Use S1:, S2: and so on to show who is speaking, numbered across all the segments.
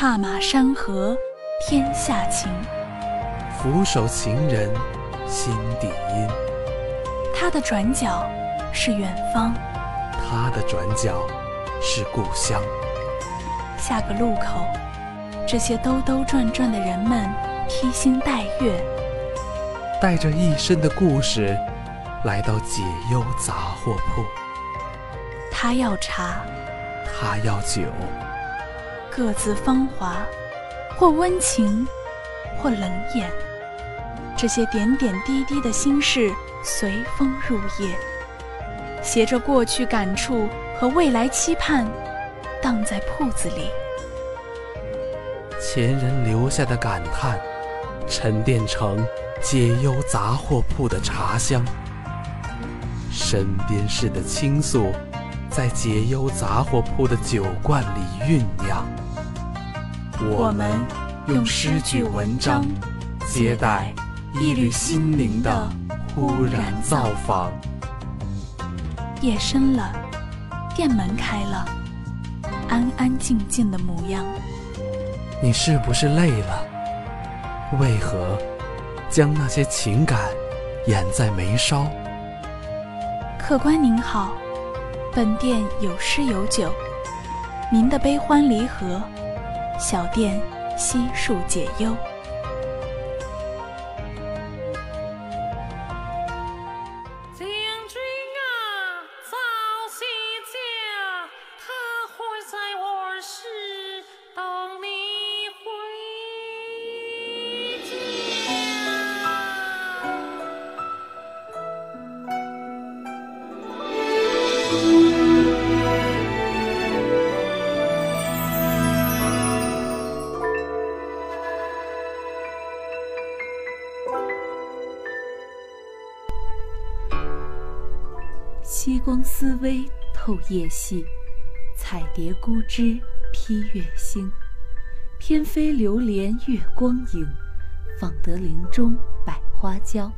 S1: 踏马山河天下情，
S2: 俯首情人心底阴。
S1: 他的转角是远方，
S2: 他的转角是故乡。
S1: 下个路口，这些兜兜转转的人们披星戴月，
S2: 带着一身的故事，来到解忧杂货铺。
S1: 他要茶，
S2: 他要酒，
S1: 各自芳华，或温情，或冷眼。这些点点滴滴的心事随风入夜，携着过去感触和未来期盼，荡在铺子里。
S2: 前人留下的感叹，沉淀成解忧杂货铺的茶香。身边事的倾诉。在解忧杂货铺的酒罐里酝酿，
S1: 我们用诗句文章接待一缕心灵的忽然造访。夜深了，店门开了，安安静静的模样。
S2: 你是不是累了？为何将那些情感掩在眉梢？
S1: 客官您好。本店有诗有酒，您的悲欢离合，小店悉数解忧。
S3: 微透夜细，彩蝶孤枝披月星。翩飞流连月光影，访得林中百花娇。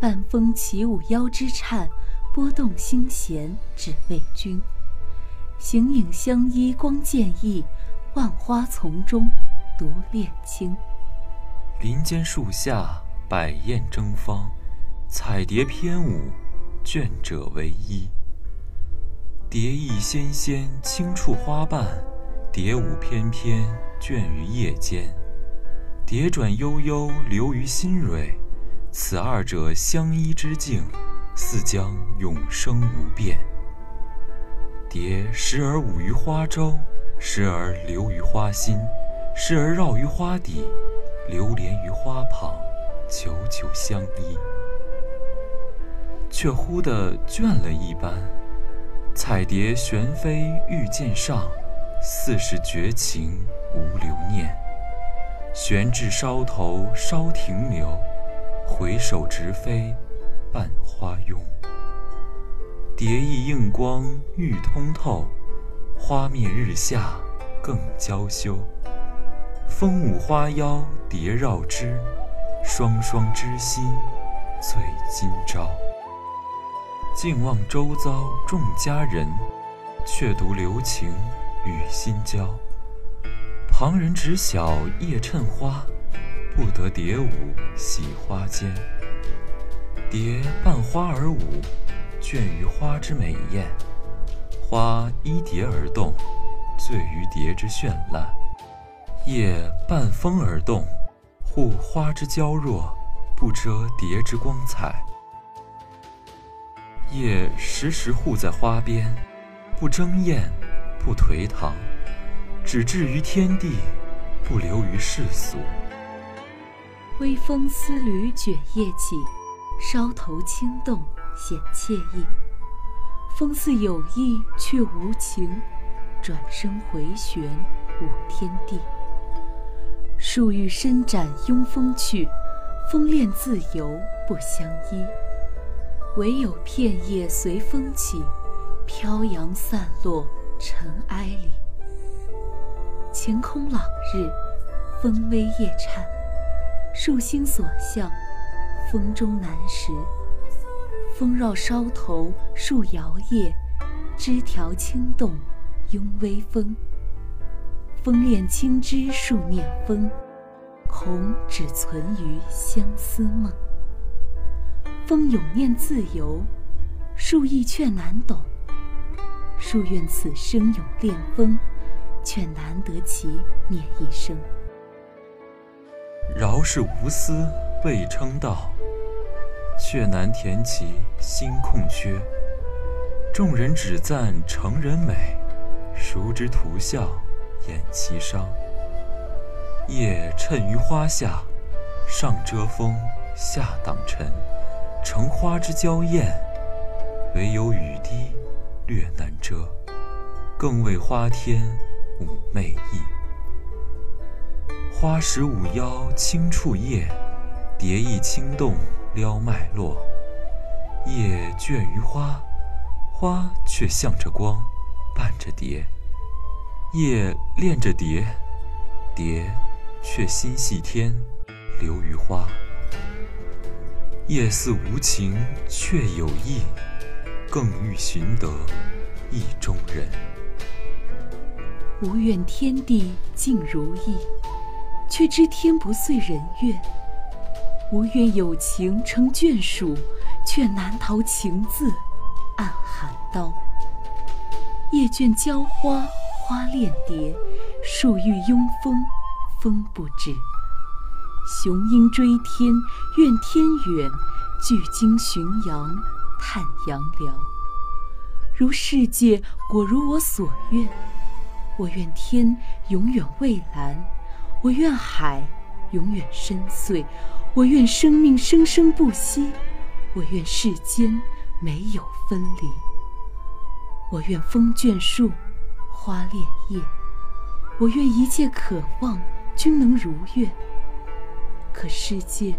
S3: 半风起舞腰肢颤，拨动心弦只为君。形影相依光渐异，万花丛中独恋清。
S4: 林间树下百燕争芳，彩蝶翩舞。倦者为衣，蝶翼纤纤轻触花瓣，蝶舞翩翩倦于夜间，蝶转悠悠流于心蕊。此二者相依之境，似将永生无变。蝶时而舞于花周，时而流于花心，时而绕于花底，流连于花旁，久久相依。却忽的倦了一般，彩蝶旋飞欲见上，似是绝情无留念。悬至梢头稍停留，回首直飞半花拥。蝶翼映光欲通透，花面日下更娇羞。风舞花腰蝶绕枝，双双知心醉今朝。静望周遭众佳人，却独留情与心交。旁人只晓夜衬花，不得蝶舞喜花间。蝶伴花而舞，倦于花之美艳；花依蝶而动，醉于蝶之绚烂。叶伴风而动，护花之娇弱，不遮蝶之光彩。叶时时护在花边，不争艳，不颓唐，只置于天地，不流于世俗。
S3: 微风丝缕卷叶起，梢头轻动显惬意。风似有意却无情，转身回旋舞天地。树欲伸展拥风去，风恋自由不相依。唯有片叶随风起，飘扬散落尘埃里。晴空朗日，风微叶颤，树心所向，风中难识。风绕梢头，树摇曳，枝条轻动，拥微风。风恋青枝树念风，恐只存于相思梦。风永念自由，树意却难懂。树愿此生永恋风，却难得其念一生。
S4: 饶是无私未称道，却难填其心空缺。众人只赞成人美，孰知徒笑掩其伤。叶衬于花下，上遮风，下挡尘。成花之娇艳，唯有雨滴略难遮，更为花天妩媚意。花时舞腰轻触叶，蝶翼轻动撩脉络。叶倦于花。花却向着光，伴着蝶；叶恋着蝶，蝶却心系天，留于花。夜似无情，却有意，更欲寻得意中人。
S3: 无愿天地尽如意，却知天不遂人愿；无愿有情成眷属，却难逃情字。暗寒刀，叶倦娇花，花恋蝶，树欲拥风，风不止。雄鹰追天，怨天远；巨鲸寻阳，叹杨辽。如世界果如我所愿，我愿天永远蔚蓝，我愿海永远深邃，我愿生命生生不息，我愿世间。没有分离。我愿风卷树，花恋叶。我愿一切渴望均能如愿。可世界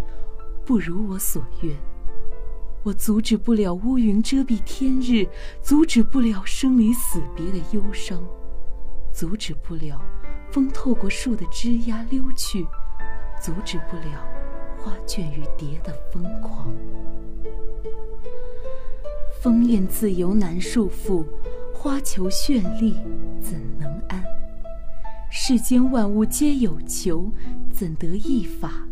S3: 不如我所愿。我阻止不了乌云遮蔽天日，阻止不了生离死别的忧伤，阻止不了风透过树的枝桠溜去，阻止不了花卷于蝶的疯狂。风恋自由难束缚，花求绚丽怎能安？世间万物皆有求，怎得一法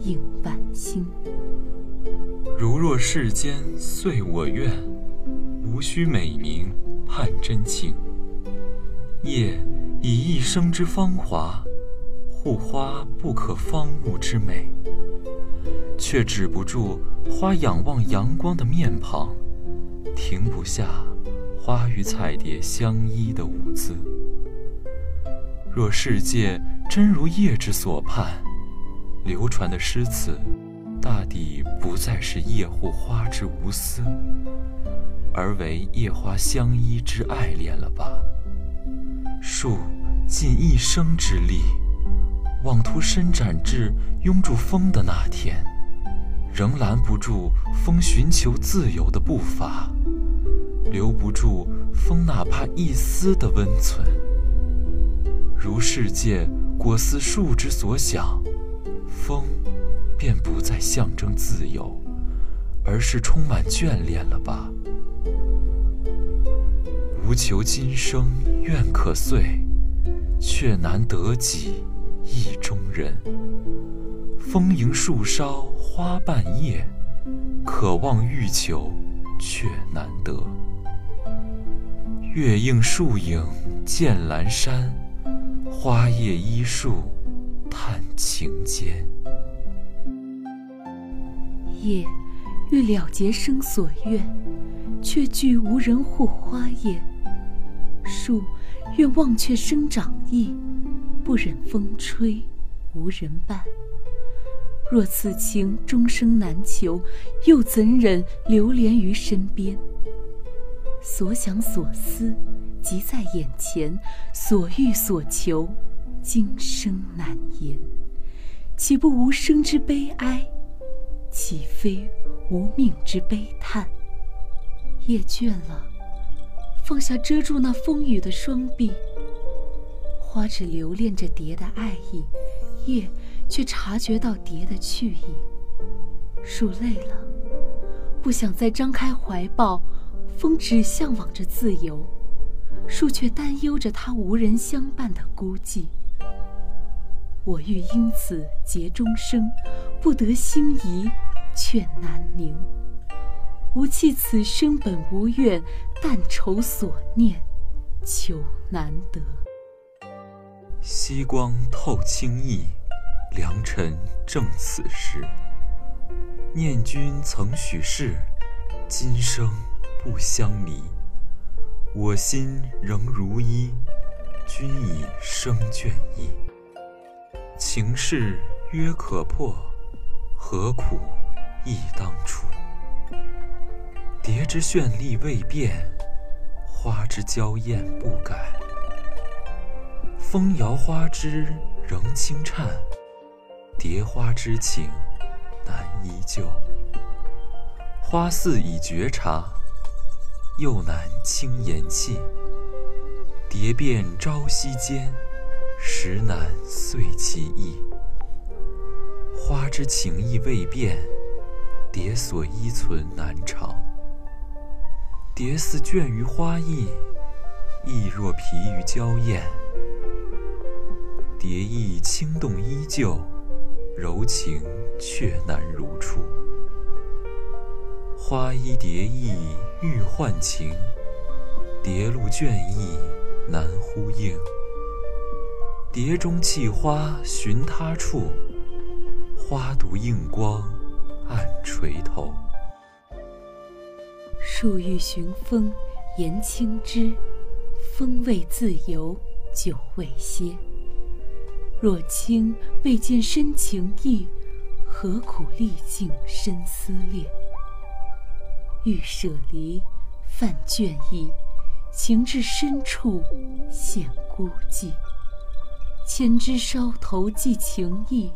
S3: 应半心？
S4: 如若世间遂我愿，无需美名盼真情。叶以一生之芳华，护花不可方物之美，却止不住花仰望阳光的面庞。停不下花与彩蝶相依的舞姿。若世界真如叶之所盼，流传的诗词，大抵不再是叶护花之无私，而为叶花相依之爱恋了吧？树尽一生之力，妄图伸展至拥住风的那天，仍拦不住风寻求自由的步伐。留不住风哪怕一丝的温存。如世界果似树之所想，便不再象征自由，而是充满眷恋了吧？无求今生愿可遂，却难得己意中人。风迎树梢花半叶，渴望欲求却难得。月映树影见阑珊，花叶依树叹情间。
S3: 叶欲了结生所愿，却惧无人护花叶；树愿忘却生长意，不忍风吹无人伴。若此情终生难求，又怎忍流连于身边？所想所思，即在眼前；所欲所求，今生难言。岂不无生之悲哀？岂非无命之悲叹？叶倦了，放下遮住那风雨的双臂。花只留恋着蝶的爱意，叶却察觉到蝶的去意。树累了，不想再张开怀抱。风只向往着自由，树却担忧着它无人相伴的孤寂。我欲因此结终生，不得心怡，却难宁。吾弃此生本无怨，但愁所念，求难得。
S4: 夕光透清意，良辰正此时。念君曾许誓，今生不相离。我心仍如一，君已生倦意。情事约可破，何苦忆当初？蝶之绚丽未变，花之娇艳不改。风摇花枝仍轻颤，蝶花之情难依旧。花似已觉察，又难轻言弃。蝶变朝夕间。实难遂其意，花之情意未变，蝶所依存难长。蝶似倦于花意，意若疲于娇艳。蝶意轻动依旧，柔情却难如初。花依蝶意欲换情，蝶露倦意难呼应。蝶中弃花寻他处，花独映光暗垂头。
S3: 树欲寻风言轻枝，风未自由酒未歇。若卿未见深情意，何苦历尽深思恋？欲舍离泛倦意，情至深处显孤寂。千枝梢头寄情意，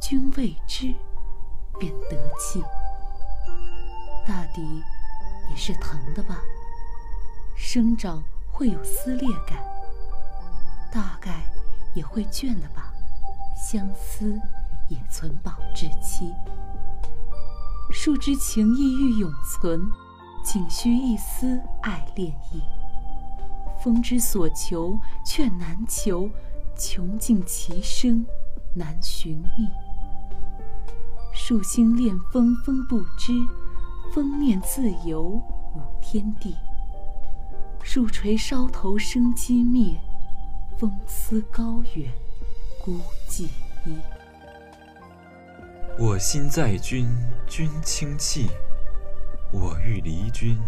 S3: 君未知，便得气。大抵也是疼的吧？生长会有撕裂感，大概也会倦的吧？相思也存保质期。树之情意欲永存，仅需一丝爱恋意。风之所求却难求。穷尽其声，难寻觅。树心恋风，风不知；风念自由，舞天地。树垂梢头生机灭，风思高远，孤寂依。
S4: 我心在君，君轻泣；我欲离君，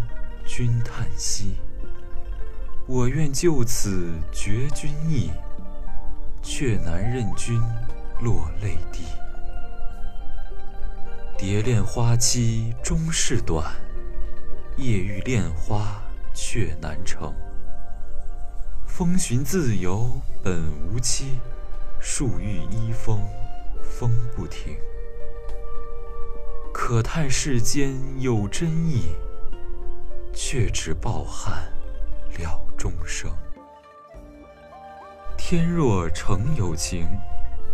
S4: 君叹息。我愿就此绝君意。却难任君落泪滴。蝶恋花期终是短，夜欲恋花却难成。风寻自由本无期，树欲依风风不停。可叹世间有真意，却只抱憾了终生。天若诚有情，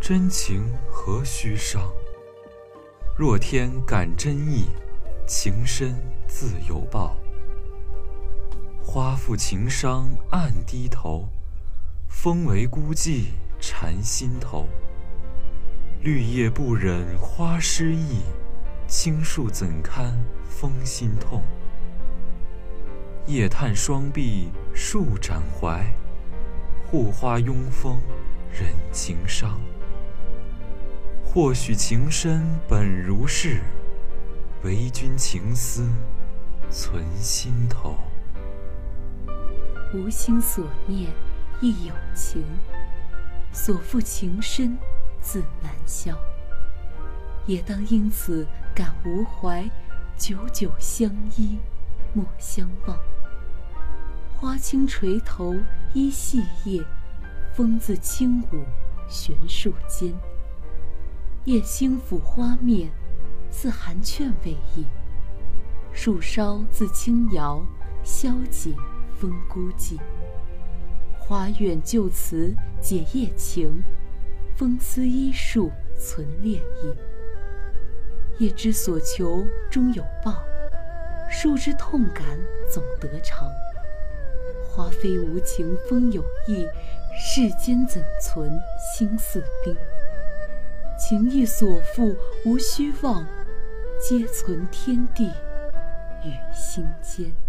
S4: 真情何须伤？若天感真意，情深自有报。花负情伤暗低头，风为孤寂缠心头。绿叶不忍花失意，青树怎堪风心痛？夜探双臂树展怀。护花拥风忍情伤，或许情深本如是，唯君情思存心头。
S3: 无心所念亦有情，所负情深自难消。也当因此感无怀，久久相依莫相忘。花轻垂头依细叶，风自轻舞悬树间。夜星抚花面，似寒劝未已。树梢自轻摇，消解风孤寂。花愿就此解夜情，风思依树存恋意。叶之所求终有报，树之痛感总得偿。花飞无情，风有意，世间怎存心似冰？情意所负无虚妄，皆存天地与心间。